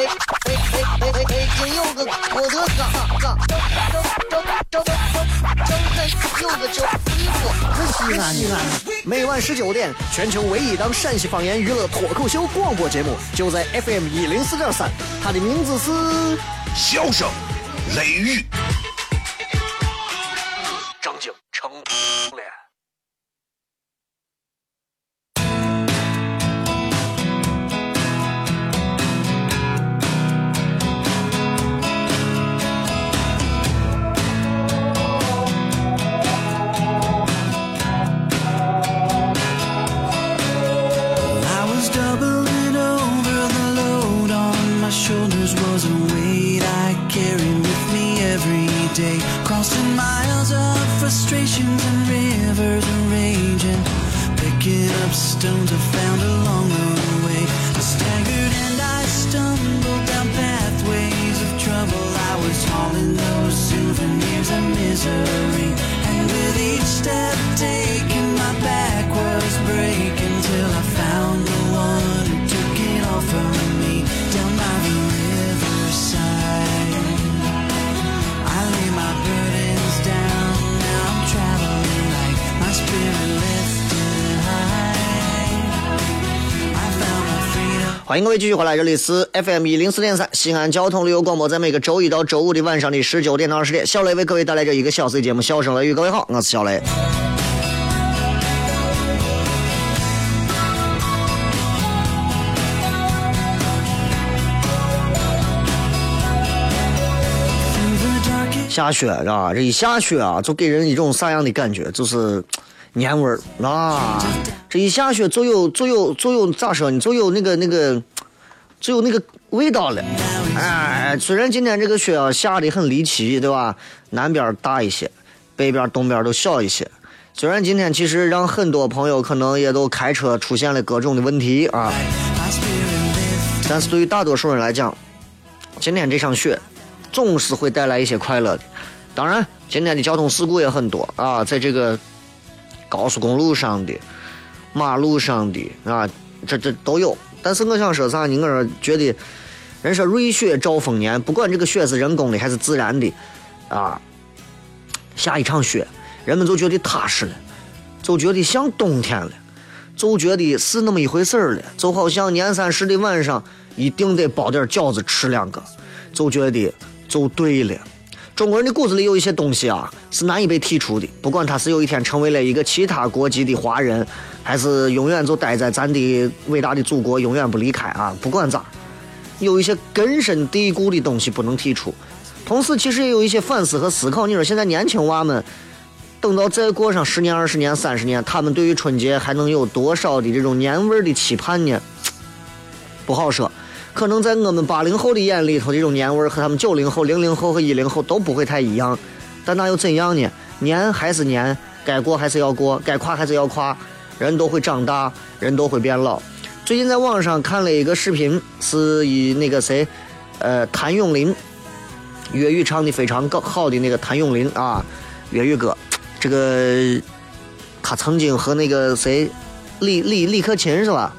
哎哎哎哎哎！今有个我的嘎嘎，张张张张张有个叫衣服，西安西安。每晚十九点，全球唯一档陕西方言娱乐脱口秀广播节目，就在 FM 一零四点三，它的名字是《笑声雷雨》。欢迎各位继续回来，这里是 FM 一零四点三西安交通旅游广播，在每个周一到周五的晚上的十九点到二十点，小雷为各位带来这一个小时的节目《笑声雷雨》。各位好，我是小雷。下雪是吧？这一下雪啊，就给人一种啥样的感觉？就是年味儿啊。这一下雪就有就有就有咋说呢？就有那个那个，就有那个味道了。哎，虽然今天这个雪啊下的很离奇，对吧？南边大一些，北边东边都小一些。虽然今天其实让很多朋友可能也都开车出现了各种的问题啊，但是对于大多数人来讲，今天这场雪总是会带来一些快乐的。当然，今天的交通事故也很多啊，在这个高速公路上的。马路上的啊，这这都有。但是我想说啥呢？我说觉得，人说瑞雪兆丰年，不管这个雪是人工的还是自然的，啊，下一场雪，人们就觉得踏实了，就觉得像冬天了，就觉得是那么一回事了。就好像年三十的晚上一定得包点饺子吃两个，就觉得就对了。中国人的骨子里有一些东西啊，是难以被剔除的。不管他是有一天成为了一个其他国籍的华人，还是永远就待在咱的伟大的祖国，永远不离开啊！不管咋，有一些根深蒂固的东西不能剔除。同时，其实也有一些反思和思考。你说现在年轻娃们，等到再过上十年、二十年、三十年，他们对于春节还能有多少的这种年味的期盼呢？不好说。可能在我们八零后的眼里头，这种年味和他们九零后、零零后和一零后都不会太一样，但那又怎样呢？年还是年，该过还是要过，该跨还是要跨。人都会长大，人都会变老。最近在网上看了一个视频，是以那个谁，呃，谭咏麟，粤语唱的非常好的那个谭咏麟啊，粤语歌，这个他曾经和那个谁，李李李克勤是吧？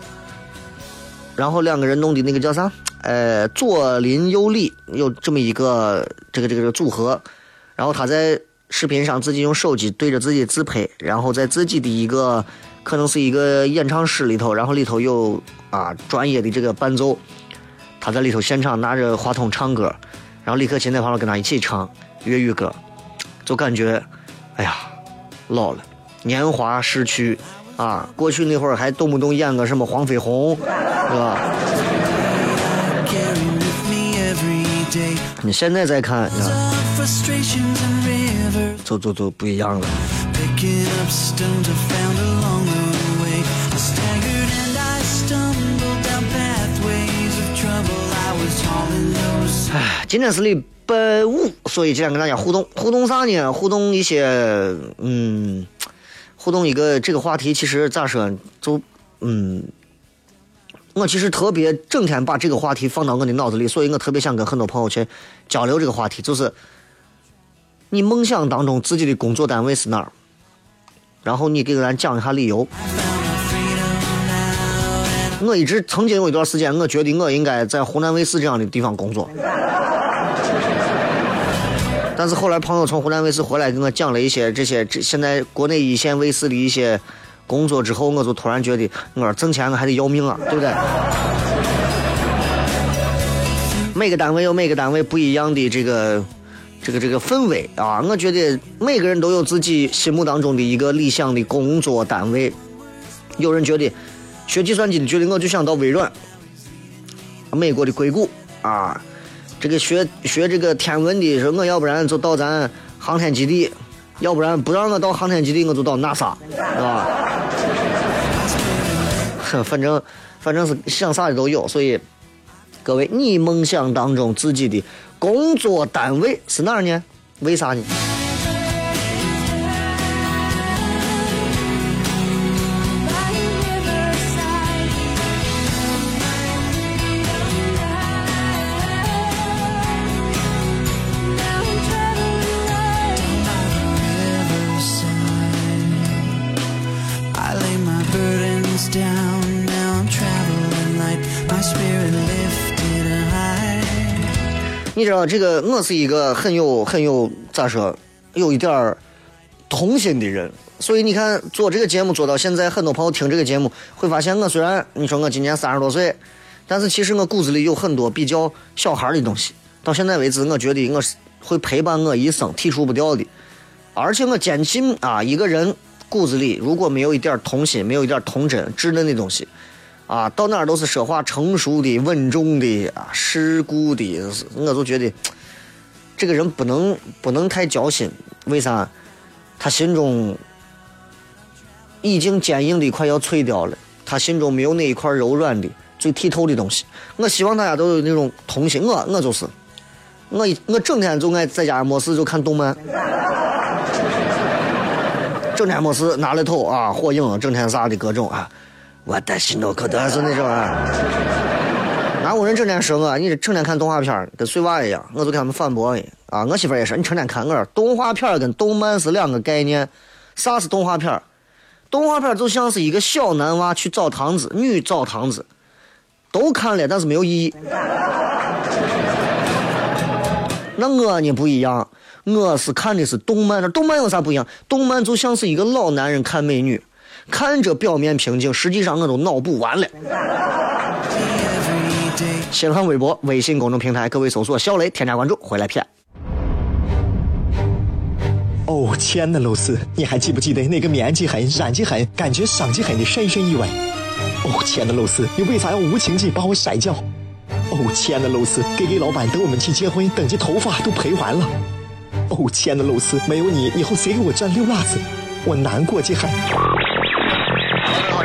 然后两个人弄的那个叫啥？呃，左邻右里有这么一个这个这个组合。然后他在视频上自己用手机对着自己自拍，然后在自己的一个可能是一个演唱室里头，然后里头有啊专业的这个伴奏，他在里头现场拿着话筒唱歌，然后李克勤在旁边跟他一起唱粤语歌，就感觉哎呀老了，年华逝去。啊，过去那会儿还动不动演个什么黄飞鸿，是吧？你现在再看，走走走，不一样了。哎，今天是礼拜五，所以今天跟大家互动，互动啥呢？互动一些，嗯。互动一个这个话题，其实咋说，就嗯，我其实特别整天把这个话题放到我的脑子里，所以我特别想跟很多朋友去交流这个话题，就是你梦想当中自己的工作单位是哪儿？然后你给咱讲一下理由。我一直曾经有一段时间，我觉得我应该在湖南卫视这样的地方工作。但是后来朋友从湖南卫视回来，给我讲了一些这些这现在国内一线卫视的一些工作之后，我就突然觉得，我挣钱我还得要命啊，对不对？每个单位有每个单位不一样的这个这个这个氛围啊，我觉得每个人都有自己心目当中的一个理想的工作单位。有人觉得学计算机的，觉得我就想到微软，美国的硅谷啊。这个学学这个天文的，说我要不然就到咱航天基地，要不然不让我到航天基地，我就到 NASA，是吧？反正反正是想啥的都有，所以各位，你梦想当中自己的工作单位是哪儿呢？为啥呢？道这个，我是一个很有很有咋说，有一点儿童心的人，所以你看做这个节目做到现在，很多朋友听这个节目会发现，我虽然你说我今年三十多岁，但是其实我骨子里有很多比较小孩的东西。到现在为止，我觉得我是会陪伴我一生、剔除不掉的。而且我坚信啊，一个人骨子里如果没有一点童心，没有一点童真、稚嫩的东西。啊，到哪儿都是说话成熟的、稳重的啊，世故的，我就觉得这个人不能不能太交心。为啥？他心中已经坚硬的快要脆掉了，他心中没有那一块柔软的、最剔透的东西。我希望大家都有那种童心。我我就是，我我整天就爱在家没事就看动漫，整天没事拿来头啊，火影，整天啥的各种啊。我的心都可得是那种啊！哪有人整天说我，你这成天看动画片跟碎娃一样？我就给他们反驳啊！我媳妇也是，你成天看我，动画片跟动漫是两个概念。啥是动画片？动画片就像是一个小男娃去澡堂子，女澡堂子，都看了，但是没有意义。那我呢不一样，我是看的是动漫。那动漫有啥不一样？动漫就像是一个老男人看美女。看着表面平静，实际上我都脑补完了。新浪微博、微信公众平台，各位搜索“小雷”，添加关注，回来骗。哦，亲爱的露丝，你还记不记得那个面积狠、染技狠、感觉伤及狠的深深意外？哦，亲爱的露丝，你为啥要无情地把我甩掉？哦，亲爱的露丝给给老板等我们去结婚，等这头发都赔完了。哦，亲爱的露丝，没有你，以后谁给我粘溜辣子？我难过极了。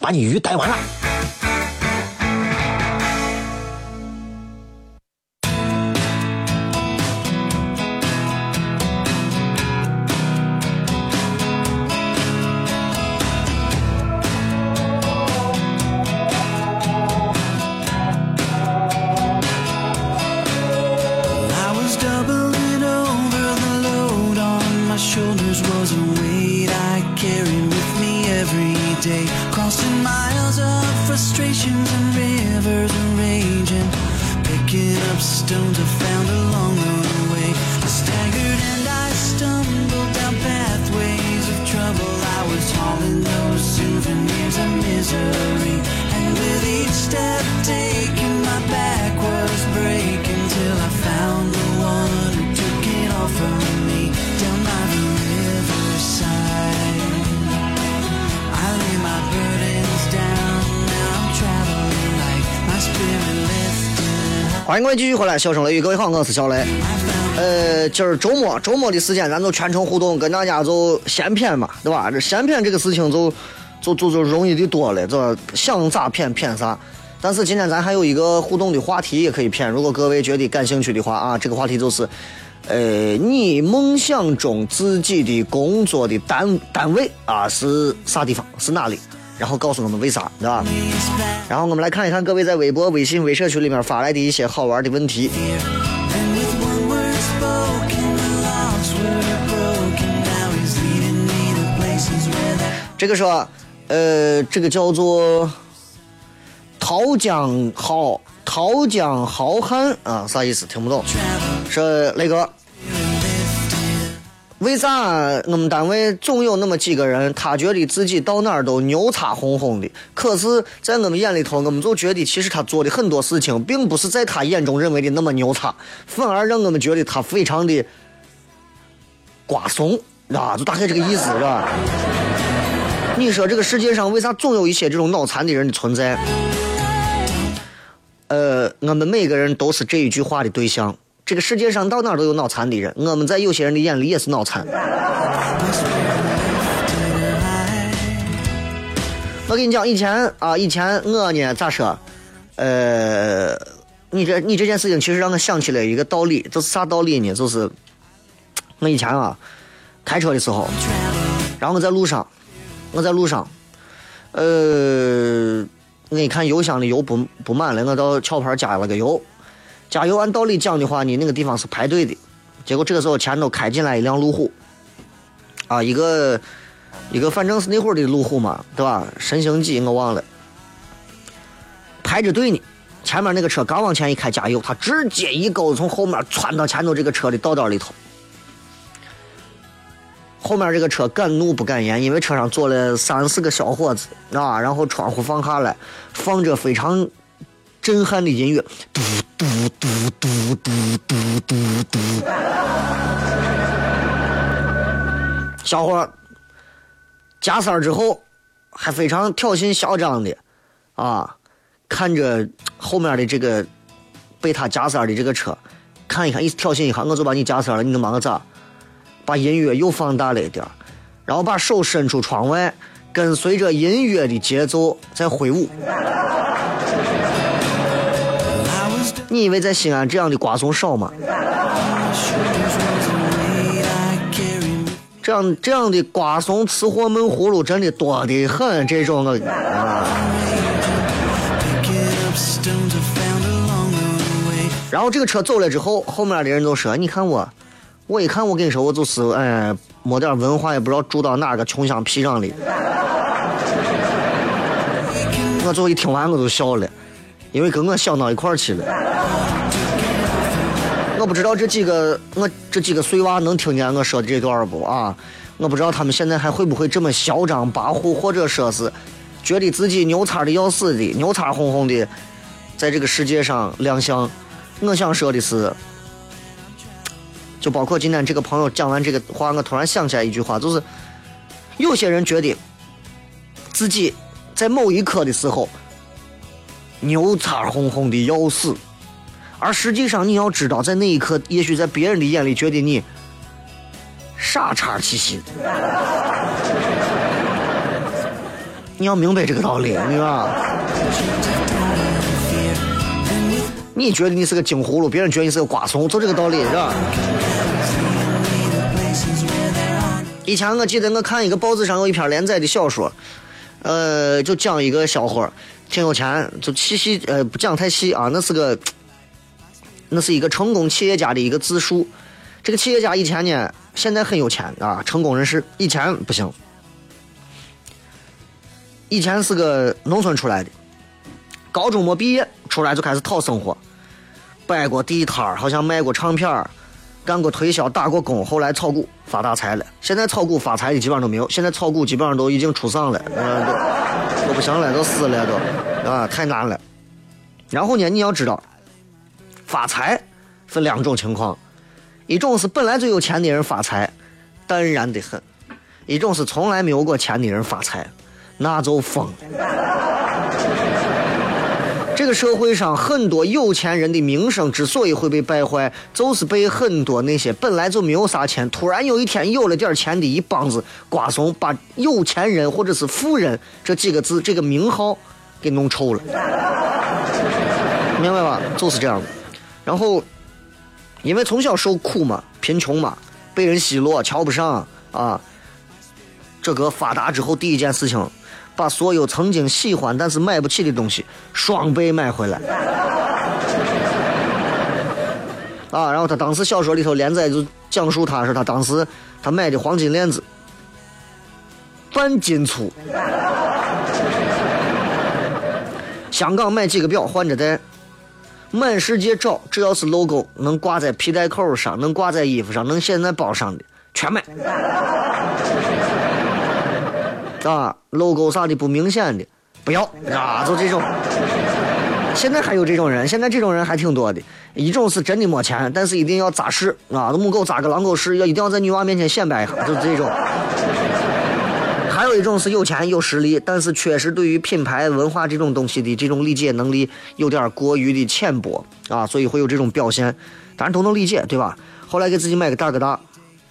把你鱼逮完了。欢迎继续回来，笑声雷雨，各位好，我是小雷。呃，今儿周末，周末的时间，咱就全程互动，跟大家就闲谝嘛，对吧？这闲谝这个事情就就就就容易的多了，这想咋谝谝啥。但是今天咱还有一个互动的话题也可以谝，如果各位觉得感兴趣的话啊，这个话题就是，呃，你梦想中自己的工作的单单位啊是啥地方？是哪里？然后告诉我们为啥，对吧？然后我们来看一看各位在微博、微信、微社区里面发来的一些好玩的问题。这个说，呃，这个叫做桃江浩桃江豪汉啊，啥意思？听不懂。说那个。为啥我们单位总有那么几个人，他觉得自己到哪儿都牛叉哄哄的，可是，在我们眼里头，我们就觉得其实他做的很多事情，并不是在他眼中认为的那么牛叉，反而让我们觉得他非常的瓜怂，啊，就大概这个意思，是吧？你说这个世界上为啥总有一些这种脑残的人的存在？呃，我们每个人都是这一句话的对象。这个世界上到哪都有脑残的人，我们在有些人的眼里也是脑残。我跟你讲，以前啊，以前我呢咋说？呃，你这你这件事情其实让我想起了一个道理，就是啥道理呢？就是我以前啊开车的时候，然后我在路上，我在路上，呃，我一看油箱的油不不满了，我到壳牌加了个油。加油，按道理讲的话你，那个地方是排队的。结果这个时候前头开进来一辆路虎，啊，一个一个反正是那会儿的路虎嘛，对吧？神行几我忘了，排着队呢。前面那个车刚往前一开加油，他直接一钩子从后面窜到前头这个车的道道里头。后面这个车敢怒不敢言，因为车上坐了三四个小伙子啊，然后窗户放下来，放着非常震撼的音乐，嘟。嘟嘟嘟嘟嘟嘟嘟，小伙加塞之后还非常挑衅嚣张的啊，看着后面的这个被他加塞的这个车，看一看，一挑衅一下，我就把你加塞了，你能把我咋？把音乐又放大了一点然后把手伸出窗外，跟随着音乐的节奏在挥舞。你以为在西安这样的瓜怂少吗？这样这样的瓜怂吃货闷葫芦真的多得很，这种啊。然后这个车走了之后，后面的人都说：“你看我，我一看我跟你说，我就是哎，没点文化，也不知道住到哪个穷乡僻壤里。”我最后一听完我就笑了。因为跟我想到一块儿去了，我不知道这几个我这几个碎娃能听见我说的这段不啊？我不知道他们现在还会不会这么嚣张跋扈，或者说是觉得自己牛叉的要死的，牛叉哄哄的，在这个世界上亮相。我想说的是，就包括今天这个朋友讲完这个话，我突然想起来一句话，就是有些人觉得自己在某一刻的时候。牛叉哄哄的要死，而实际上你要知道，在那一刻，也许在别人的眼里觉得你傻叉兮兮。你要明白这个道理，明白你觉得你是个金葫芦，别人觉得你是个瓜怂，就这个道理，是吧？以前我记得我看一个报纸上有一篇连载的小说，呃，就讲一个小伙。挺有钱，就细细呃不讲太细啊，那是个，那是一个成功企业家的一个自述。这个企业家以前呢，现在很有钱啊，成功人士。以前不行，以前是个农村出来的，高中没毕业出来就开始讨生活，摆过地摊好像卖过唱片干过推销，打过工，后来炒股发大财了。现在炒股发财的基本上都没有，现在炒股基本上都已经出丧了，都都不行了，都死了都，啊，太难了。然后呢，你要知道，发财分两种情况，一种是本来就有钱的人发财，淡然的很；一种是从来没有过钱的人发财，那就疯。了个社会上很多有钱人的名声之所以会被败坏，就是被很多那些本来就没有啥钱，突然有一天有了点钱的一帮子瓜怂，把有钱人或者是富人这几个字这个名号给弄臭了，明白吧？就是这样的。然后，因为从小受苦嘛，贫穷嘛，被人奚落、瞧不上啊，这个发达之后第一件事情。把所有曾经喜欢但是买不起的东西双倍买回来，啊！然后他当时小说里头连载就讲述他是他当时他买的黄金链子半斤粗，香港买几个表换着戴，满世界找只要是 logo 能挂在皮带扣上、能挂在衣服上、能现在包上的全买。啊，logo 啥的不明显的，不要啊，就这种。现在还有这种人，现在这种人还挺多的。一种是真的没钱，但是一定要扎实啊，母狗扎个狼狗屎，要一定要在女娃面前显摆一下，就是这种。还有一种是有钱有实力，但是确实对于品牌文化这种东西的这种理解能力有点过于的浅薄啊，所以会有这种表现。当然都能理解，对吧？后来给自己买个大哥大。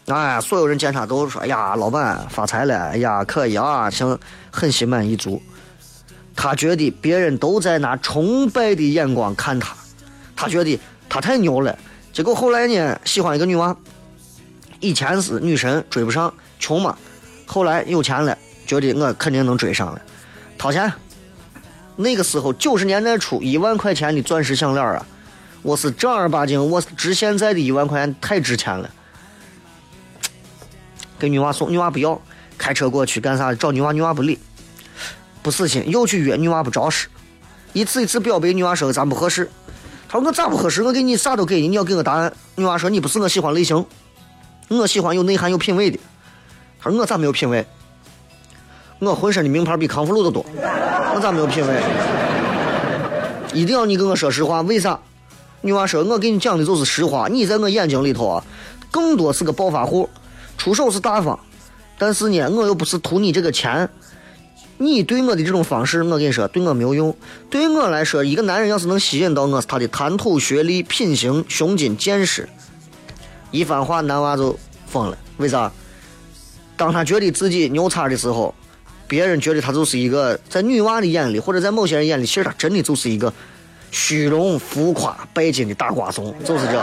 哎，所有人见他都说：“哎呀，老板发财了！哎呀，可以啊，行，很心满意足。”他觉得别人都在拿崇拜的眼光看他，他觉得他太牛了。结果后来呢，喜欢一个女娃，以前是女神追不上，穷嘛。后来有钱了，觉得我肯定能追上了，掏钱。那个时候九十年代初，一万块钱的钻石项链啊，我是正儿八经，我是值现在的一万块钱太值钱了。给女娃送，女娃不要，开车过去干啥？找女娃，女娃不理，不死心，又去约女娃不着实，一次一次表白，女娃说咱不合适。他说我咋不合适？我给你啥都给你，你要给我答案。女娃说你不是我喜欢类型，我喜欢有内涵、有品位的。他说我咋没有品位？我浑身的名牌比康复路都多，我咋没有品位？一定要你跟我说实话，为啥？女娃说，我给你讲的就是实话，你在我眼睛里头啊，更多是个暴发户。出手是大方，但是呢，我又不是图你这个钱。你对我的这种方式，我跟你说，对我没有用。对我来说，一个男人要是能吸引到我，是他的谈吐、学历、品行、胸襟、见识。一番话，男娃就疯了。为啥？当他觉得自己牛叉的时候，别人觉得他就是一个在女娃的眼里，或者在某些人眼里，其实他真的就是一个虚荣、浮夸、拜金的大瓜怂，就是这。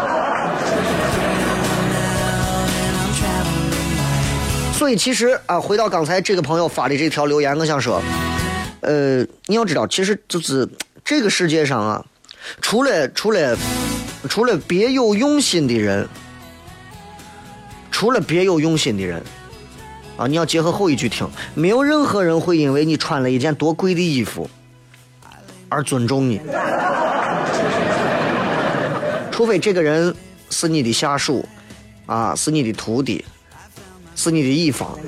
所以其实啊，回到刚才这个朋友发的这条留言，我想说，呃，你要知道，其实就是这个世界上啊，除了除了除了别有用心的人，除了别有用心的人，啊，你要结合后一句听，没有任何人会因为你穿了一件多贵的衣服而尊重你，除非这个人是你的下属，啊，是你的徒弟。是你的一方。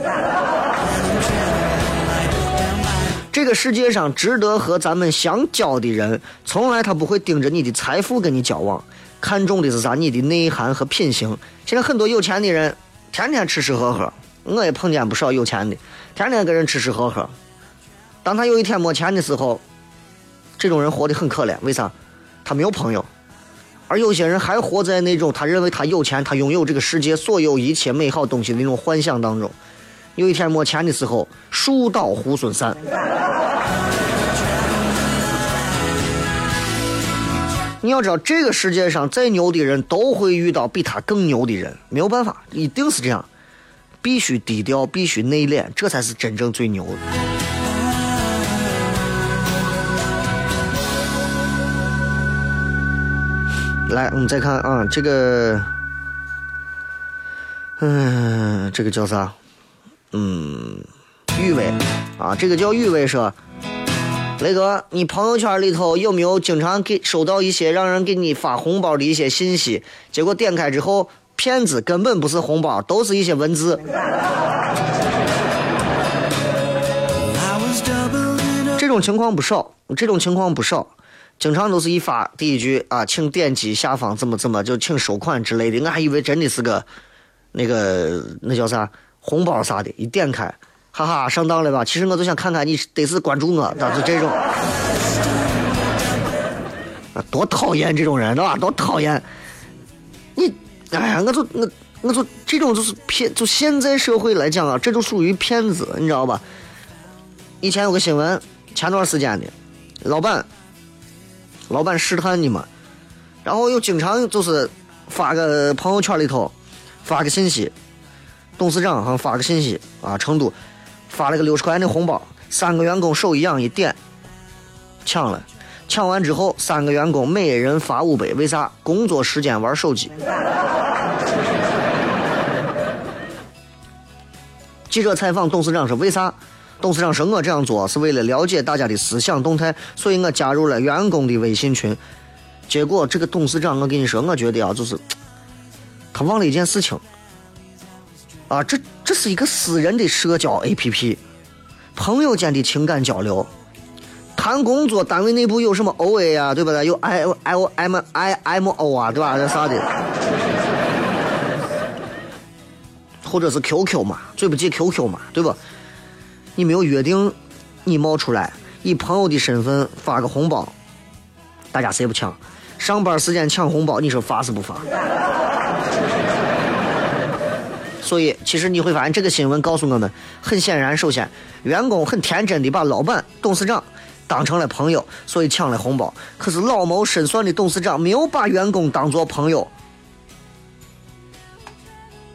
这个世界上值得和咱们相交的人，从来他不会盯着你的财富跟你交往，看重的是啥？你的内涵和品行。现在很多有钱的人，天天吃吃喝喝，我也碰见不少有钱的，天天跟人吃吃喝喝。当他有一天没钱的时候，这种人活得很可怜。为啥？他没有朋友。而有些人还活在那种他认为他有钱，他拥有这个世界所有一切美好东西的那种幻想当中。有一天没钱的时候，树倒猢狲散。你要知道，这个世界上再牛的人都会遇到比他更牛的人，没有办法，一定是这样。必须低调，必须内敛，这才是真正最牛的。来，我们再看啊，这个，嗯，这个叫啥？嗯，雨薇啊，这个叫雨薇说，雷哥，你朋友圈里头有没有经常给收到一些让人给你发红包的一些信息？结果点开之后，骗子根本不是红包，都是一些文字。这种情况不少，这种情况不少。经常都是一发第一句啊，请点击下方怎么怎么就请收款之类的，我还以为真的是个那个那叫啥红包啥的，一点开，哈哈上当了吧？其实我就想看看你得是关注我，咋是这种？多讨厌这种人，对吧？多讨厌！你，哎呀，我就我我就这种就是骗，就现在社会来讲啊，这就属于骗子，你知道吧？以前有个新闻，前段时间的，老板，老板试探你嘛，然后又经常就是发个朋友圈里头发个信息，董事长哈发个信息啊，成都发了个六十块钱的红包，三个员工手一扬一点，抢了。抢完之后，三个员工每人发五百，为啥？工作时间玩手机。记者采访董事长说：“为啥？”董事长说：“我这样做是为了了解大家的思想动态，所以我加入了员工的微信群。结果这个董事长，我跟你说，我觉得啊，就是他忘了一件事情啊，这这是一个私人的社交 APP，朋友间的情感交流。”谈工作，单位内部有什么 O A 啊，对不对？有 I I M I M O 啊，对吧？这啥的？或者是 Q Q 嘛，最不济 Q Q 嘛，对不？你没有约定，你冒出来以朋友的身份发个红包，大家谁不抢？上班时间抢红包，你说发是不发？所以，其实你会发现，这个新闻告诉我们，很显然，首先，员工很天真的把老板、董事长。当成了朋友，所以抢了红包。可是老谋深算的董事长没有把员工当做朋友，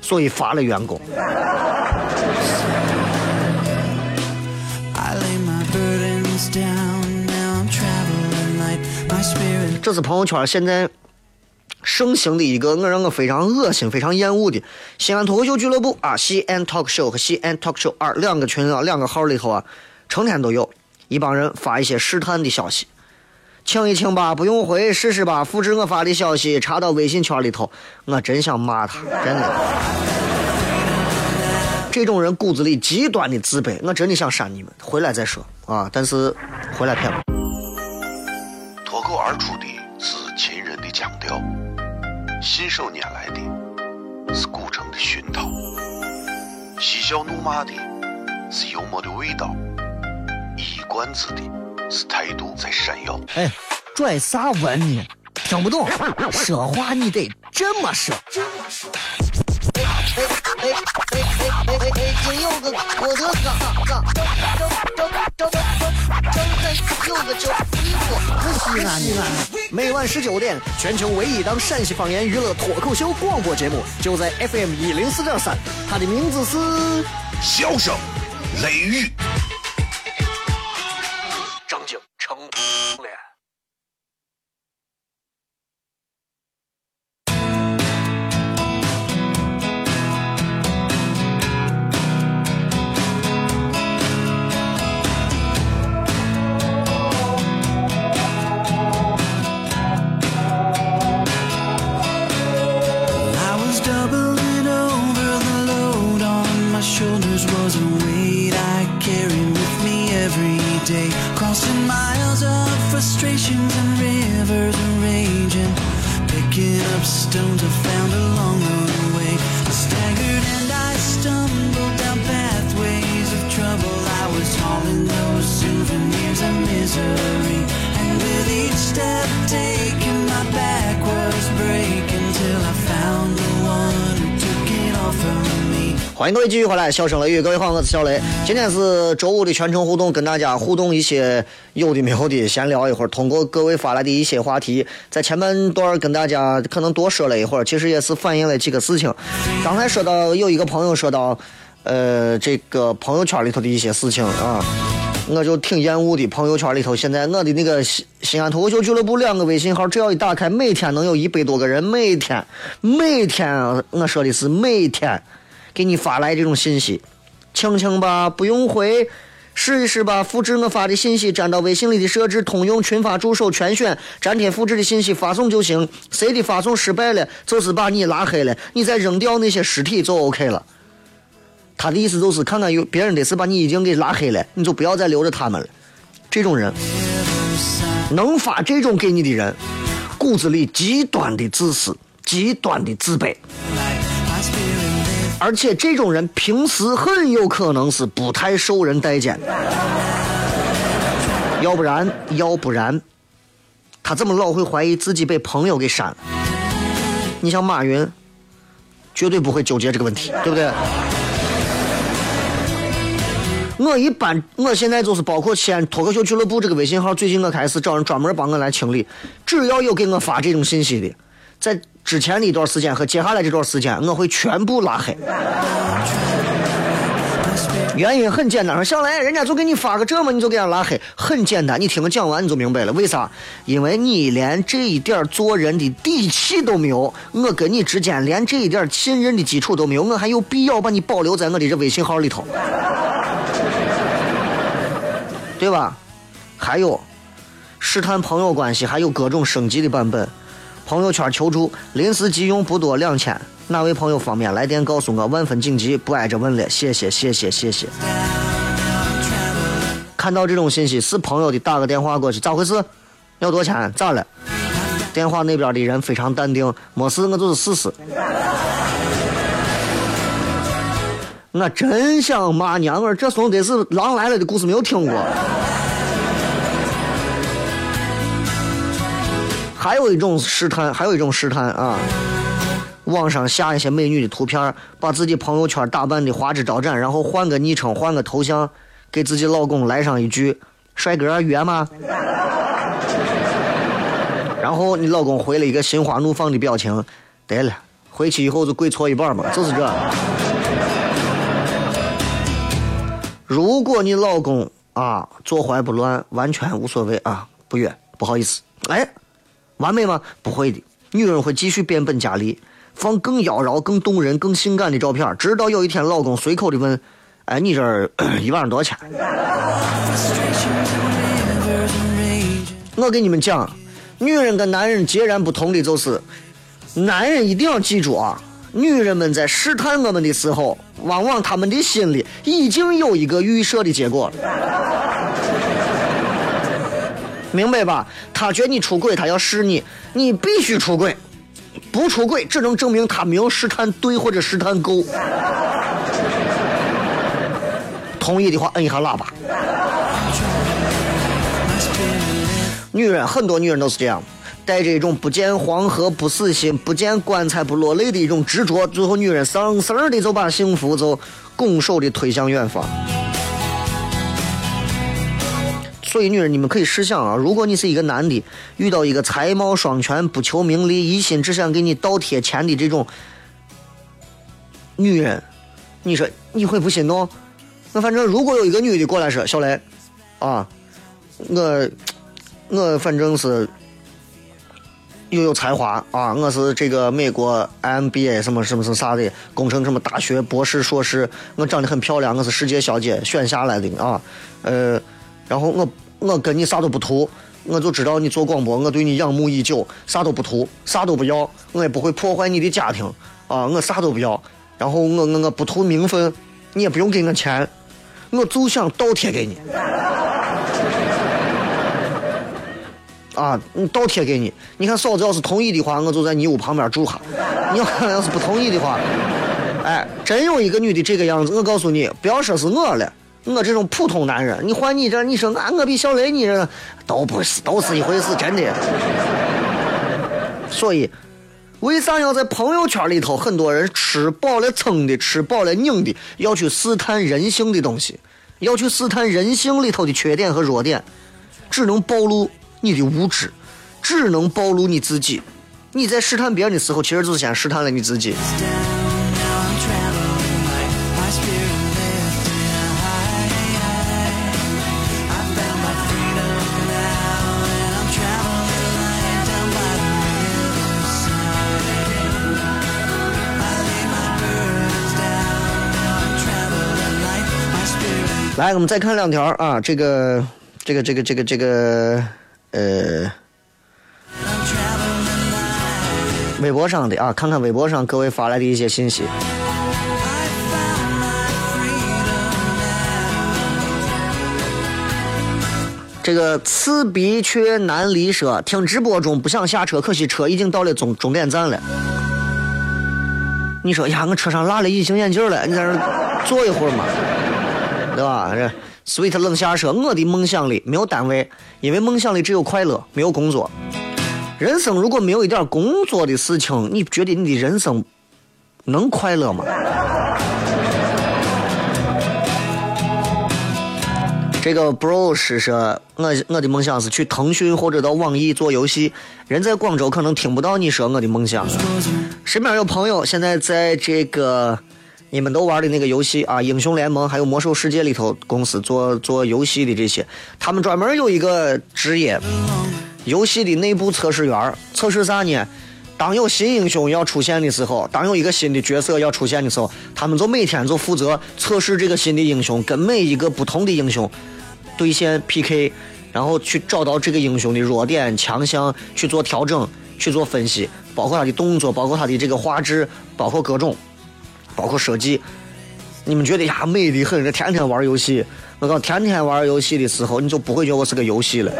所以罚了员工。这是朋友圈现在盛行的一个我让我非常恶心、非常厌恶的西安脱口秀俱乐部啊，西安 talk show 和西安 talk show 二两个群啊，两个号里头啊，成天都有。一帮人发一些试探的消息，请一请吧，不用回，试试吧，复制我发的消息，插到微信圈里头。我真想骂他，真的。这种人骨子里极端的自卑，我真的想删你们。回来再说啊，但是回来骗我。脱口而出的是秦人的腔调，信手拈来的是古城的熏陶，嬉笑怒骂的是幽默的味道。一冠子的是态度在闪耀。哎，拽啥文呢？听不懂，说话你得这么说。哎哎哎哎哎哎哎！今有个我的哥哥，张张张张张张有个叫衣服，不西安的。每晚十九点，全球唯一档陕西方言娱乐脱口秀广播节目，就在 FM 一零四点三。它的名字是《笑声雷雨》。was a weight I carried with me every day, crossing miles of frustrations and rivers of rage, and picking up stones I found along the way. I staggered and I stumbled down pathways of trouble. I was hauling those souvenirs of misery, and with each step taken, my back. 欢迎各位继续回来，笑声雷雨，各位好，我是小雷。今天是周五的全程互动，跟大家互动一些有的没有的，闲聊一会儿。通过各位发来的一些话题，在前半段跟大家可能多说了一会儿，其实也是反映了几个事情。刚才说到有一个朋友说到，呃，这个朋友圈里头的一些事情啊，我就挺厌恶的。朋友圈里头，现在我的那个西西安脱口秀俱乐部两个微信号，只要一打开，每天能有一百多个人，每天每天，我说的是每天。给你发来这种信息，请请吧，不用回，试一试吧。复制我发的信息，粘到微信里的设置，通用群发助手全选，粘贴复制的信息发送就行。谁的发送失败了，就是把你拉黑了，你再扔掉那些尸体就 OK 了。他的意思就是，看看有别人的是把你已经给拉黑了，你就不要再留着他们了。这种人，能发这种给你的人，骨子里极端的自私，极端的自卑。而且这种人平时很有可能是不太受人待见，要不然要不然，他怎么老会怀疑自己被朋友给删了？你像马云，绝对不会纠结这个问题，对不对？我一般，我现在就是包括西安脱口秀俱乐部这个微信号，最近我开始找人专门帮我来清理。只要有给我发这种信息的，在之前的一段时间和接下来这段时间，我会全部拉黑。原因很简单，说小雷，人家就给你发个这么，你就给人拉黑，很简单。你听我讲完，你就明白了。为啥？因为你连这一点做人的底气都没有，我跟你之间连这一点信任的基础都没有，我还有必要把你保留在我的这微信号里头？对吧？还有试探朋友关系，还有各种升级的版本。朋友圈求助，临时急用不多两千，哪位朋友方便来电告诉我？万分紧急，不挨着问了，谢谢谢谢谢谢。看到这种信息是朋友的，打个电话过去，咋回事？要多少钱？咋了？电话那边的人非常淡定，没事，我就是试试。我真想骂娘们，这怂得是《狼来了》的故事没有听过。还有一种试探，还有一种试探啊！网上下一些美女的图片，把自己朋友圈打扮的花枝招展，然后换个昵称，换个头像，给自己老公来上一句“帅哥约吗？”然后你老公回了一个心花怒放的表情。得了，回去以后就跪搓衣板嘛，就是这。如果你老公啊坐怀不乱，完全无所谓啊，不约，不好意思，哎。完美吗？不会的，女人会继续变本加厉，放更妖娆、更动人、更性感的照片，直到有一天老公随口的问：“哎，你这儿 一晚上多少钱？”我跟你们讲，女人跟男人截然不同的就是，男人一定要记住啊，女人们在试探我们的时候，往往他们的心里已经有一个预设的结果了。明白吧？他觉得你出轨，他要试你，你必须出轨，不出轨只能证明他没有试探对或者试探够。同意的话，摁一下喇叭。女人很多女人都是这样，带着一种不见黄河不死心，不见棺材不落泪的一种执着，最后女人生生的就把幸福就拱手的推向远方。所以，女人，你们可以试想啊，如果你是一个男的，遇到一个才貌双全、不求名利、一心只想给你倒贴钱的这种女人，你说你会不心动？那反正如果有一个女的过来说：“小雷，啊，我我反正是又有才华啊，我是这个美国 MBA 什么什么是啥的工程什么大学博士硕士，我长得很漂亮，我是世界小姐选下来的啊，呃。”然后我我跟你啥都不图，我就知道你做广播，我对你仰慕已久，啥都不图，啥都不要，我也不会破坏你的家庭啊，我啥都不要。然后我我我不图名分，你也不用给我钱，我就想倒贴给你。啊，你倒贴给你，你看嫂子要是同意的话，我就在你屋旁边住哈。你要要是不同意的话，哎，真有一个女的这个样子，我告诉你，不要说是我了。我这种普通男人，你换你这，你说俺我比小雷你这都不是，都是一回事，真的。所以，为啥要在朋友圈里头，很多人吃饱了撑的，吃饱了拧的，要去试探人性的东西，要去试探人性里头的缺点和弱点，只能暴露你的无知，只能暴露你自己。你在试探别人的时候，其实就是先试探了你自己。来，我们再看两条啊，这个，这个，这个，这个，这个，呃，微博上的啊，看看微博上各位发来的一些信息。这个刺鼻却难离舍，听直播中不想下车，可惜车已经到了终终点站了。你说呀，我车上落了隐形眼镜了，你在这坐一会儿嘛？对吧？这 Sweet 冷夏说：“我的梦想里没有单位，因为梦想里只有快乐，没有工作。人生如果没有一点工作的事情，你觉得你的人生能快乐吗？”这个 bro 是说，我我的梦想是去腾讯或者到网易做游戏。人在广州可能听不到你说我的梦想。身边有朋友现在在这个你们都玩的那个游戏啊，英雄联盟还有魔兽世界里头公司做做游戏的这些，他们专门有一个职业，游戏的内部测试员。测试啥呢？当有新英雄要出现的时候，当有一个新的角色要出现的时候，他们就每天就负责测试这个新的英雄，跟每一个不同的英雄对线 PK，然后去找到这个英雄的弱点、强项，去做调整、去做分析，包括他的动作，包括他的这个画质，包括各种，包括设计。你们觉得呀，美的很，这天天玩游戏，我告天天玩游戏的时候，你就不会觉得我是个游戏了。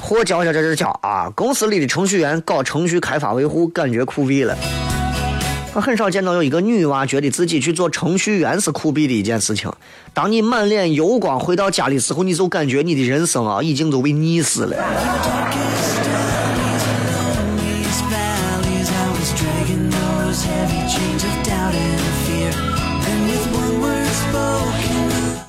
货交下这是交啊！公司里的程序员搞程序开发维护，感觉酷毙了。我很少见到有一个女娃觉得自己去做程序员是苦逼的一件事情。当你满脸油光回到家的时候，你就感觉你的人生啊，已经都被溺死了。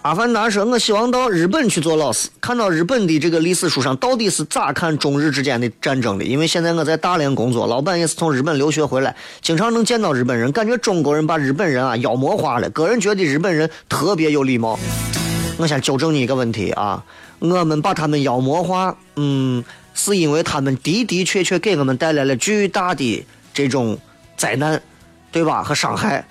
阿凡达说：“我希望到日本去做老师，看到日本的这个历史书上到底是咋看中日之间的战争的。因为现在我在大连工作，老板也是从日本留学回来，经常能见到日本人，感觉中国人把日本人啊妖魔化了。个人觉得日本人特别有礼貌。我先纠正你一个问题啊，我们把他们妖魔化，嗯，是因为他们的的确确给我们带来了巨大的这种灾难，对吧？和伤害，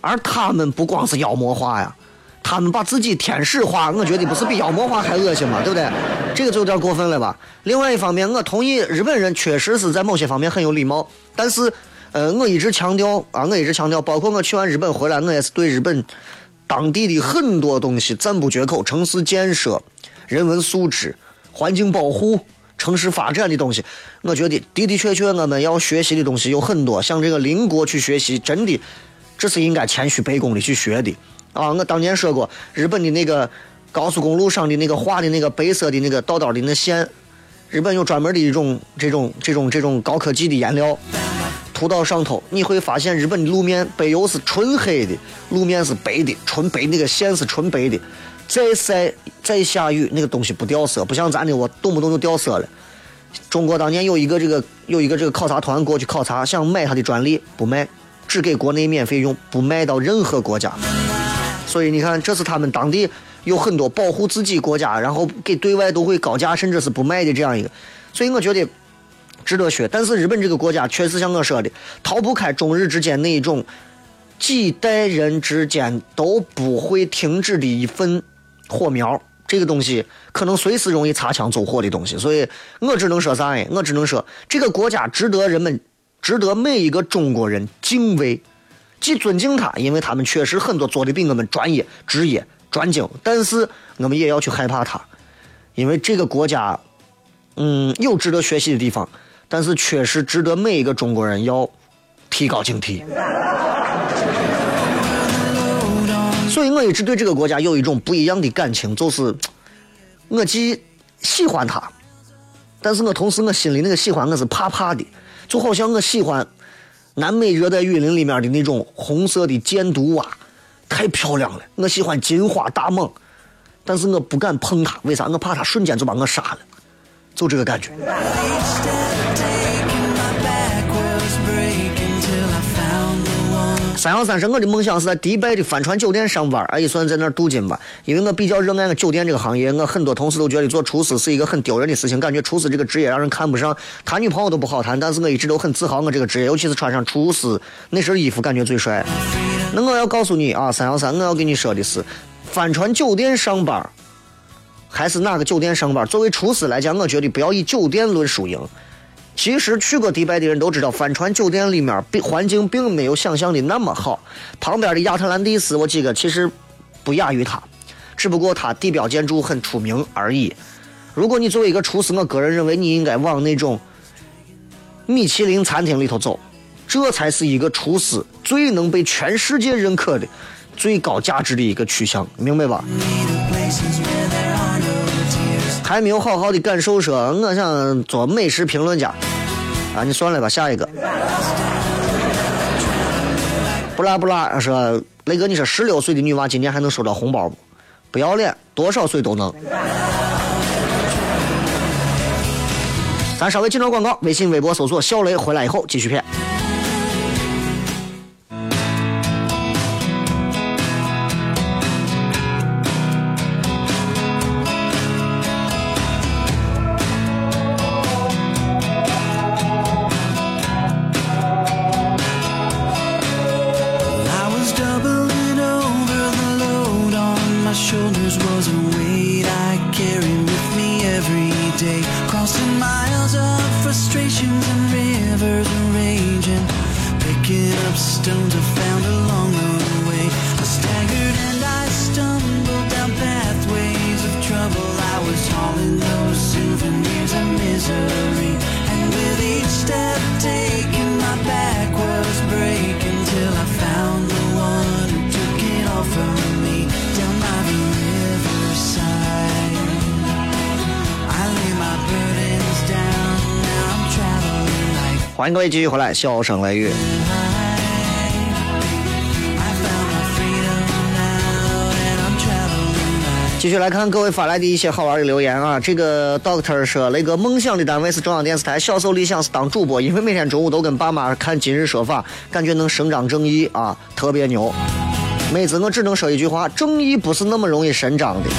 而他们不光是妖魔化呀。”他们把自己天使化，我觉得不是比妖魔化还恶心吗？对不对？这个就有点过分了吧。另外一方面，我同意日本人确实是在某些方面很有礼貌，但是，呃，我一直强调啊，我一直强调，包括我去完日本回来，我也是对日本当地的很多东西赞不绝口，城市建设、人文素质、环境保护、城市发展的东西，我觉得的的确确我们要学习的东西有很多，向这个邻国去学习，真的这是应该谦虚卑躬的去学的。啊，我当年说过，日本的那个高速公路上的那个画的那个白色的那个道道的那线，日本有专门的一种这种这种这种高科技的颜料涂到上头，你会发现日本的路面柏油是纯黑的，路面是白的，纯白那个线是纯白的，再晒再下雨那个东西不掉色，不像咱的我动不动就掉色了。中国当年有一个这个有一个这个考察团过去考察，想买他的专利不卖，只给国内免费用，不卖到任何国家。所以你看，这是他们当地有很多保护自己国家，然后给对外都会高价，甚至是不卖的这样一个。所以我觉得值得学。但是日本这个国家确实像我说的，逃不开中日之间那一种几代人之间都不会停止的一份火苗。这个东西可能随时容易擦枪走火的东西。所以我只能说啥哎？我只能说这个国家值得人们，值得每一个中国人敬畏。既尊敬他，因为他们确实很多做的比我们专业、职业、专精，但是我们也要去害怕他，因为这个国家，嗯，有值得学习的地方，但是确实值得每一个中国人要提高警惕。所以我一直对这个国家有一种不一样的感情，就是我既喜欢他，但是我同时我心里那个喜欢我是怕怕的，就好像我喜欢。南美热带雨林里面的那种红色的箭毒蛙，太漂亮了。我喜欢金花大蟒，但是我不敢碰它，为啥？我怕它瞬间就把我杀了，就这个感觉。三幺三说我的梦想是在迪拜的帆船酒店上班，也算在那儿镀金吧。因为我比较热爱酒店这个行业，我很多同事都觉得做厨师是一个很丢人的事情，感觉厨师这个职业让人看不上，谈女朋友都不好谈。但是我一直都很自豪我这个职业，尤其是穿上厨师那身衣服，感觉最帅。那我要告诉你啊，三幺三，我要跟你说的是，帆船酒店上班，还是哪个酒店上班？作为厨师来讲，我觉得不要以酒店论输赢。其实去过迪拜的人都知道，帆船酒店里面并环境并没有想象的那么好。旁边的亚特兰蒂斯，我记得其实不亚于它，只不过它地标建筑很出名而已。如果你作为一个厨师，我个人认为你应该往那种米其林餐厅里头走，这才是一个厨师最能被全世界认可的最高价值的一个取向，明白吧？还没有好好的感受说，我想做美食评论家啊！你算了吧，下一个。不拉不拉说，雷哥，你说十六岁的女娃今年还能收到红包不？不要脸，多少岁都能。咱稍微进段广告，微信、微博搜索“小雷”，回来以后继续骗。各位继续回来，笑声雷雨。继续来看各位发来的一些好玩的留言啊！这个 Doctor 说，雷哥梦想的单位是中央电视台，小时候理想是当主播，因为每天中午都跟爸妈看《今日说法》，感觉能伸张正义啊，特别牛。妹子，我只能说一句话：正义不是那么容易伸张的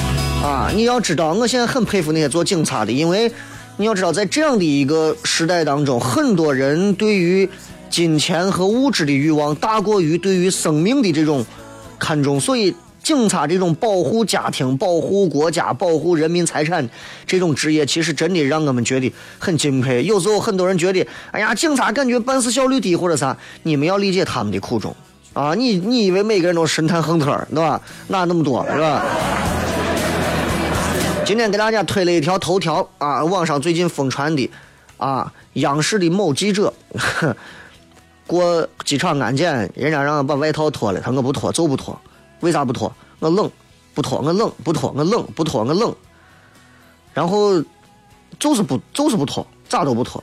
啊！你要知道，我现在很佩服那些做警察的，因为。你要知道，在这样的一个时代当中，很多人对于金钱和物质的欲望大过于对于生命的这种看重，所以警察这种保护家庭、保护国家、保护人民财产这种职业，其实真的让我们觉得很敬佩。有时候很多人觉得，哎呀，警察感觉办事效率低或者啥，你们要理解他们的苦衷啊！你你以为每个人都神探亨特，对吧？哪那么多，是吧？今天给大家推了一条头条啊，网上最近疯传的啊，央视的某记者 过机场安检，人家让把外套脱了，他我不脱就不脱，为啥不脱？我冷，不脱我冷，不脱我冷，不脱我冷，然后就是不就是不脱，咋都不脱。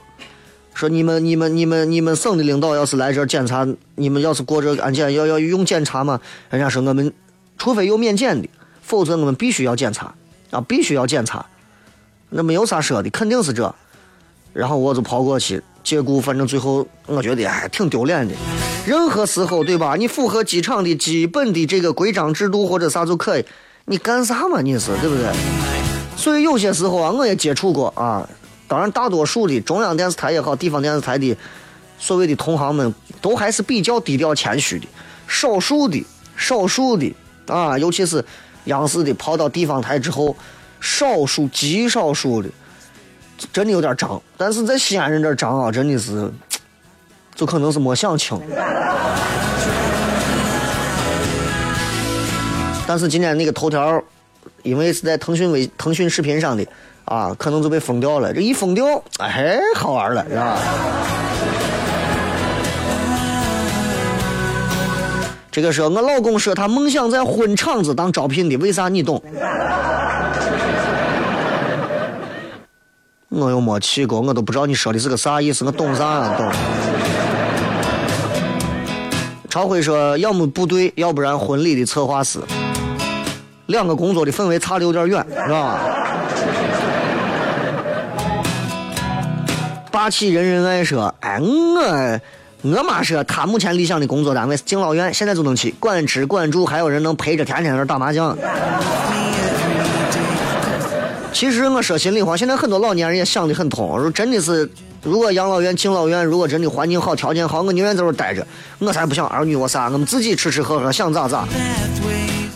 说你们你们你们你们省的领导要是来这儿检查，你们要是过这个安检要要用检查吗？人家说我们除非有免检的，否则我们必须要检查。啊，必须要检查，那没有啥说的，肯定是这。然后我就跑过去，结果反正最后我觉得还挺丢脸的。任何时候，对吧？你符合机场的基本的这个规章制度或者啥就可以。你干啥嘛？你是对不对？所以有些时候啊，我也接触过啊。当然，大多数的中央电视台也好，地方电视台的所谓的同行们，都还是比较低调谦虚的。少数的，少数的啊，尤其是。央视的跑到地方台之后，少数极少数的，真的有点涨。但是在西安人这涨啊，真的是，就可能是没想清。但是今天那个头条，因为是在腾讯微、腾讯视频上的啊，可能就被封掉了。这一封掉，哎，好玩了，是吧？这个说，我老公说他梦想在婚场子当招聘的，为啥你懂？我又没去过，我都不知道你说的是个啥意思，我懂啥？啊懂。朝辉说，要么部队，要不然婚礼的策划师，两个工作的氛围差的有点远，是吧？霸气人人爱说，哎我。我妈说，她目前理想的工作单位是敬老院，现在就能去管吃管住，还有人能陪着，天天在那打麻将。其实我说心里话，现在很多老年人也想得很通，说真的是，如果养老院、敬老院，如果真的环境好、条件好，我宁愿在这待着，我才不想儿女我啥，我们自己吃吃喝喝，想咋咋。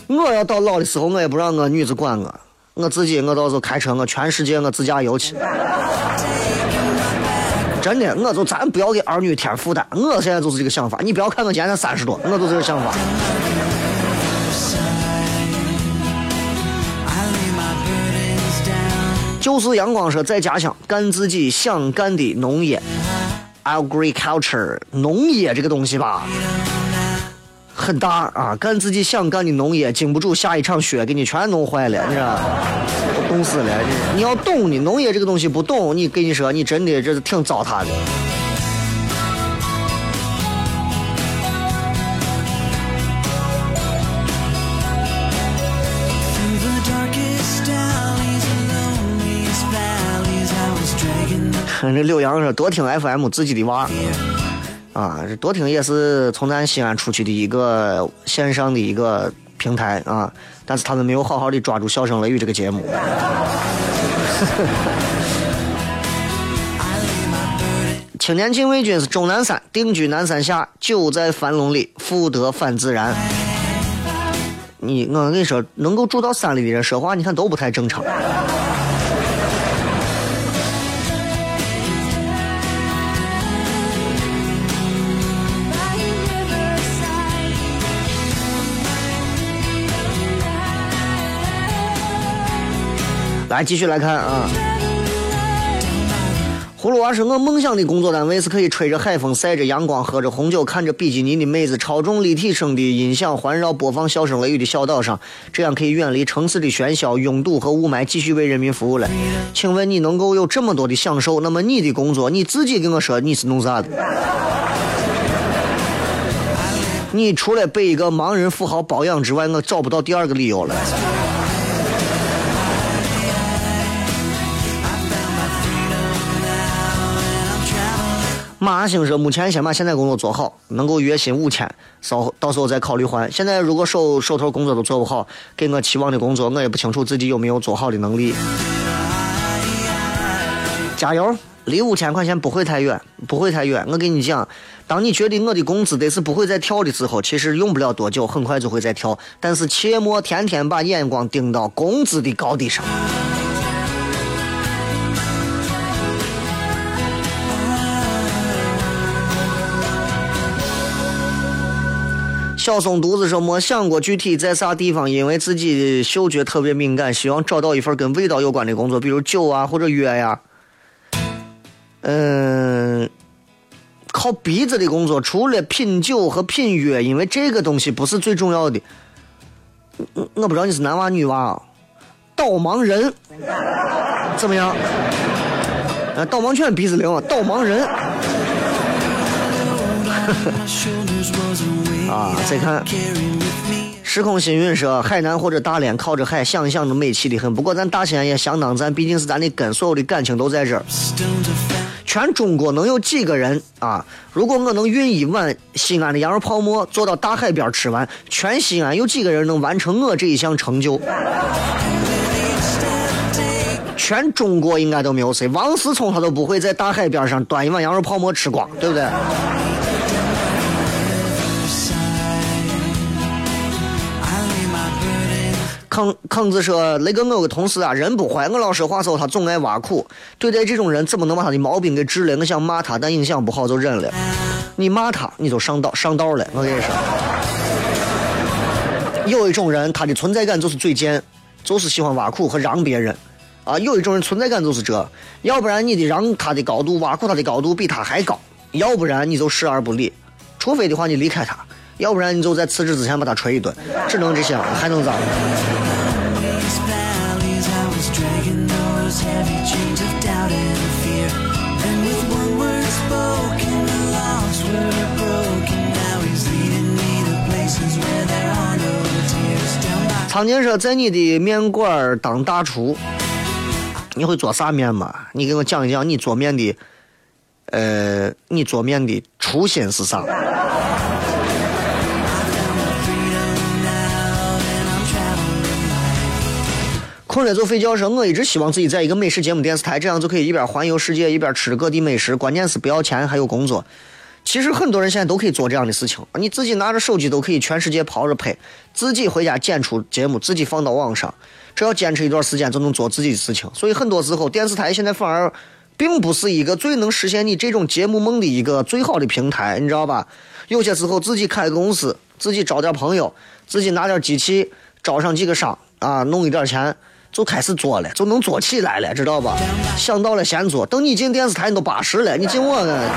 我要到老的时候，我也不让我女子管我，我自己我到时候开车，我全世界我自驾游去。真的，我就咱不要给儿女添负担。我现在就是这个想法。你不要看我今年才三十多，我就这个想法。就是阳光说，在家乡干自己想干的农业，agriculture 农业这个东西吧，很大啊，干自己想干的农业，经不住下一场雪给你全弄坏了，你知道？冻死了！你要懂的，农业这个东西不懂，你跟你说，你真的这是挺糟蹋的。这柳 阳说多听 FM 自己的娃啊，这多听也是从咱西安出去的一个线上的一个平台啊，但是他们没有好好的抓住《笑声雷雨》这个节目。青年近卫军是终南山，定居南山下，久在樊笼里，复得返自然。你我跟你说，能够住到山里的人说话，你看都不太正常。来继续来看啊！葫芦娃是我梦想的工作单位，是可以吹着海风、晒着阳光、喝着红酒、看着比基尼的妹子、超重立体声的音响环绕播放笑声雷雨的小岛上，这样可以远离城市的喧嚣、拥堵和雾霾，继续为人民服务了。请问你能够有这么多的享受，那么你的工作你自己跟我说你是弄啥的？你除了被一个盲人富豪包养之外，我找不到第二个理由了。马兴说：“目前先把现在工作做好，能够月薪五千，稍到时候再考虑换。现在如果手手头工作都做不好，给我期望的工作，我也不清楚自己有没有做好的能力。加油，离五千块钱不会太远，不会太远。我跟你讲，当你觉得我的工资得是不会再跳的时候，其实用不了多久，很快就会再跳。但是切莫天天把眼光盯到工资的高低上。”小松犊子说：“没想过具体在啥地方，因为自己的嗅觉特别敏感，希望找到一份跟味道有关的工作，比如酒啊或者药呀。嗯，靠鼻子的工作，除了品酒和品药，因为这个东西不是最重要的。我不知道你是男娃女娃，导盲人怎么样？导盲犬鼻子灵，导盲人。” 啊！再看，时空星云说，海南或者大连靠着海，想一想都美气的很。不过咱大西安也相当赞，毕竟是咱的根，所有的感情都在这儿。全中国能有几个人啊？如果我能运一碗西安的羊肉泡馍坐到大海边吃完，全西安有几个人能完成我这一项成就？全中国应该都没有谁。王思聪他都不会在大海边上端一碗羊肉泡馍吃光，对不对？坑坑子说：“那个我有个同事啊，人不坏，我老说话时候他总爱挖苦。对待这种人，怎么能把他的毛病给治了？我想骂他，但影响不好就忍了。你骂他，你就上道上道了。我跟你说，有一种人，他的存在感就是嘴贱，就是喜欢挖苦和让别人。啊，有一种人存在感就是这，要不然你的让他的高度挖苦他的高度比他还高，要不然你就视而不理，除非的话你离开他。”要不然你就在辞职之前把他锤一顿，只能这些，还能咋？常年说在你的面馆当大厨，你会做啥面吗？你给我讲一讲你做面的，呃，你做面的初心是啥？困了就睡觉。说，我一直希望自己在一个美食节目电视台，这样就可以一边环游世界，一边吃各地美食。关键是不要钱，还有工作。其实很多人现在都可以做这样的事情，你自己拿着手机都可以全世界跑着拍，自己回家剪出节目，自己放到网上。只要坚持一段时间，就能做自己的事情。所以很多时候，电视台现在反而并不是一个最能实现你这种节目梦的一个最好的平台，你知道吧？有些时候自己开个公司，自己招点朋友，自己拿点机器招上几个商啊，弄一点钱。就开始做了，就能做起来了，知道吧？想到了先做，等你进电视台你都八十了，你进我呢？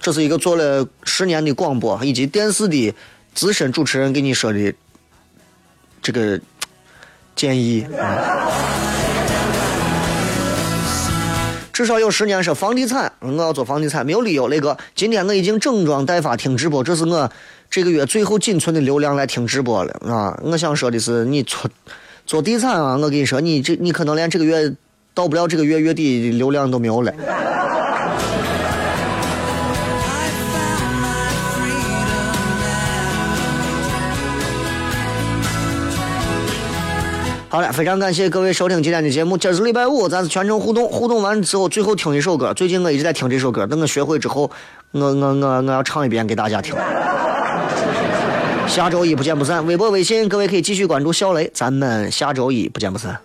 这是一个做了十年的广播以及电视的资深主持人给你说的这个建议啊。至少有十年是房地产，我要做房地产，没有理由。那个，今天我已经整装待发听直播，这是我这个月最后仅存的流量来听直播了啊！我想说的是，你做做地产啊，我跟你说，你这你可能连这个月到不了这个月月底流量都没有了。好了，非常感谢各位收听今天的节目。今儿是礼拜五，咱是全程互动，互动完之后，最后听一首歌。最近我一直在听这首歌，等我学会之后，我我我我要唱一遍给大家听。下周一不见不散。微博、微信，各位可以继续关注肖雷，咱们下周一不见不散。